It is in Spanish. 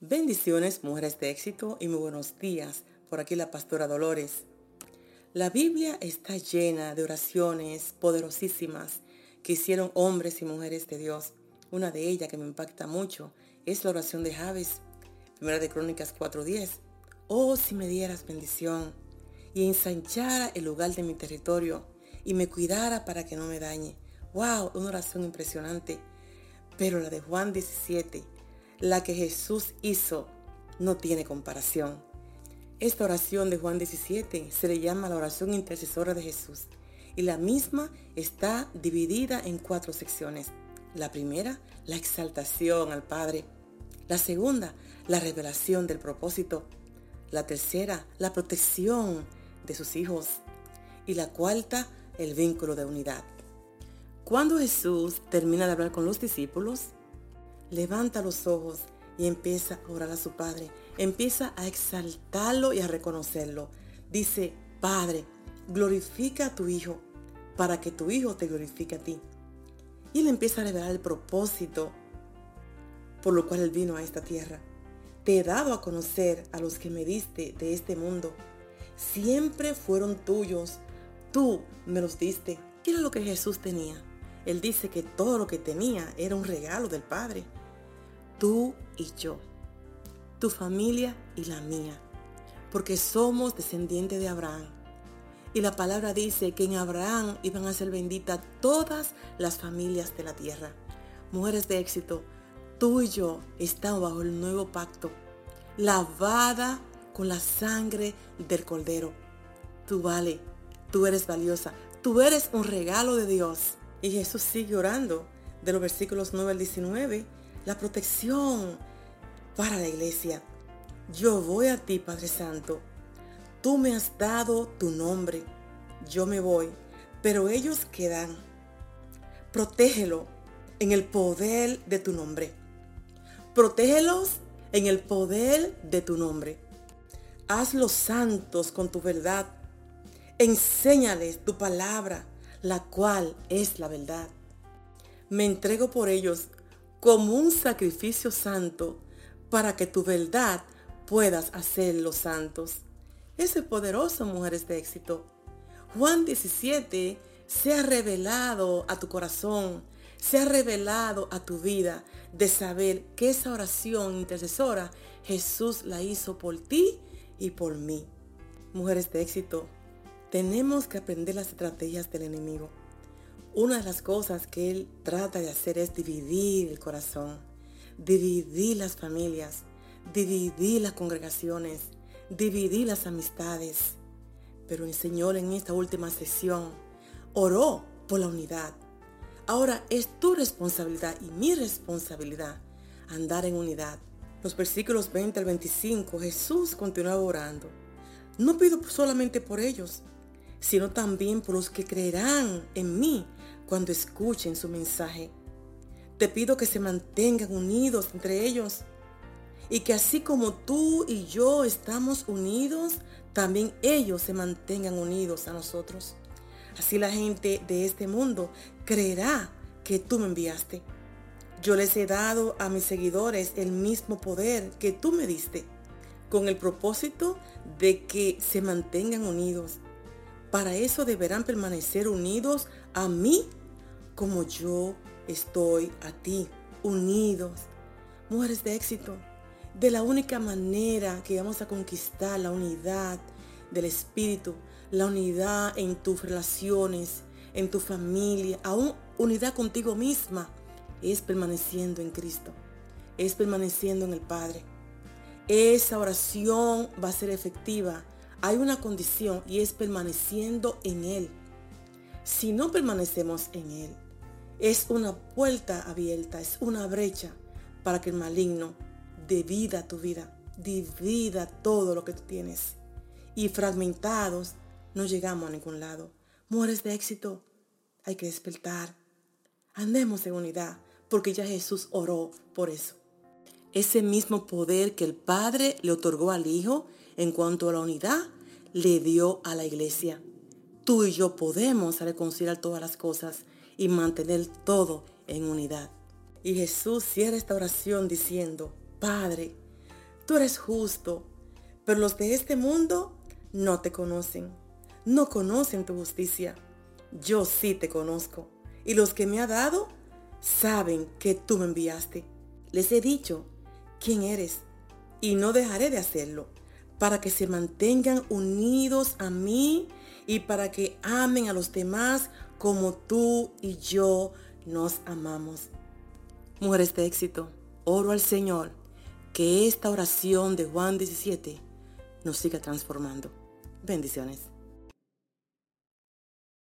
Bendiciones, mujeres de éxito y muy buenos días. Por aquí la pastora Dolores. La Biblia está llena de oraciones poderosísimas que hicieron hombres y mujeres de Dios. Una de ellas que me impacta mucho es la oración de Javes, primera de Crónicas 4:10. Oh, si me dieras bendición y ensanchara el lugar de mi territorio y me cuidara para que no me dañe. Wow, una oración impresionante. Pero la de Juan 17 la que Jesús hizo no tiene comparación. Esta oración de Juan 17 se le llama la oración intercesora de Jesús y la misma está dividida en cuatro secciones. La primera, la exaltación al Padre. La segunda, la revelación del propósito. La tercera, la protección de sus hijos. Y la cuarta, el vínculo de unidad. Cuando Jesús termina de hablar con los discípulos, levanta los ojos y empieza a orar a su Padre. Empieza a exaltarlo y a reconocerlo. Dice, Padre, glorifica a tu Hijo para que tu Hijo te glorifique a ti. Y él empieza a revelar el propósito por lo cual él vino a esta tierra. Te he dado a conocer a los que me diste de este mundo. Siempre fueron tuyos. Tú me los diste. ¿Qué era lo que Jesús tenía? Él dice que todo lo que tenía era un regalo del Padre tú y yo, tu familia y la mía, porque somos descendientes de Abraham. Y la palabra dice que en Abraham iban a ser benditas todas las familias de la tierra. Mujeres de éxito, tú y yo estamos bajo el nuevo pacto, lavada con la sangre del Cordero. Tú vale, tú eres valiosa, tú eres un regalo de Dios. Y Jesús sigue orando de los versículos 9 al 19 la protección para la iglesia. Yo voy a ti, Padre Santo. Tú me has dado tu nombre. Yo me voy, pero ellos quedan. Protégelo en el poder de tu nombre. Protégelos en el poder de tu nombre. Hazlos santos con tu verdad. Enséñales tu palabra, la cual es la verdad. Me entrego por ellos como un sacrificio santo para que tu verdad puedas hacerlos santos. Ese poderoso, mujeres de éxito. Juan 17 se ha revelado a tu corazón, se ha revelado a tu vida de saber que esa oración intercesora Jesús la hizo por ti y por mí. Mujeres de éxito, tenemos que aprender las estrategias del enemigo. Una de las cosas que él trata de hacer es dividir el corazón, dividir las familias, dividir las congregaciones, dividir las amistades. Pero el Señor en esta última sesión oró por la unidad. Ahora es tu responsabilidad y mi responsabilidad andar en unidad. Los versículos 20 al 25, Jesús continuaba orando. No pido solamente por ellos, sino también por los que creerán en mí cuando escuchen su mensaje. Te pido que se mantengan unidos entre ellos y que así como tú y yo estamos unidos, también ellos se mantengan unidos a nosotros. Así la gente de este mundo creerá que tú me enviaste. Yo les he dado a mis seguidores el mismo poder que tú me diste, con el propósito de que se mantengan unidos para eso deberán permanecer unidos a mí como yo estoy a ti, unidos. Mujeres de éxito, de la única manera que vamos a conquistar la unidad del Espíritu, la unidad en tus relaciones, en tu familia, aún unidad contigo misma, es permaneciendo en Cristo, es permaneciendo en el Padre. Esa oración va a ser efectiva hay una condición y es permaneciendo en Él. Si no permanecemos en Él, es una puerta abierta, es una brecha para que el maligno divida tu vida, divida todo lo que tú tienes. Y fragmentados no llegamos a ningún lado. Mujeres de éxito, hay que despertar. Andemos en unidad, porque ya Jesús oró por eso. Ese mismo poder que el Padre le otorgó al Hijo en cuanto a la unidad, le dio a la iglesia. Tú y yo podemos reconciliar todas las cosas y mantener todo en unidad. Y Jesús cierra esta oración diciendo, Padre, tú eres justo, pero los de este mundo no te conocen, no conocen tu justicia. Yo sí te conozco, y los que me ha dado saben que tú me enviaste. Les he dicho quién eres, y no dejaré de hacerlo, para que se mantengan unidos a mí y para que amen a los demás como tú y yo nos amamos. Mujeres de éxito, oro al Señor que esta oración de Juan 17 nos siga transformando. Bendiciones.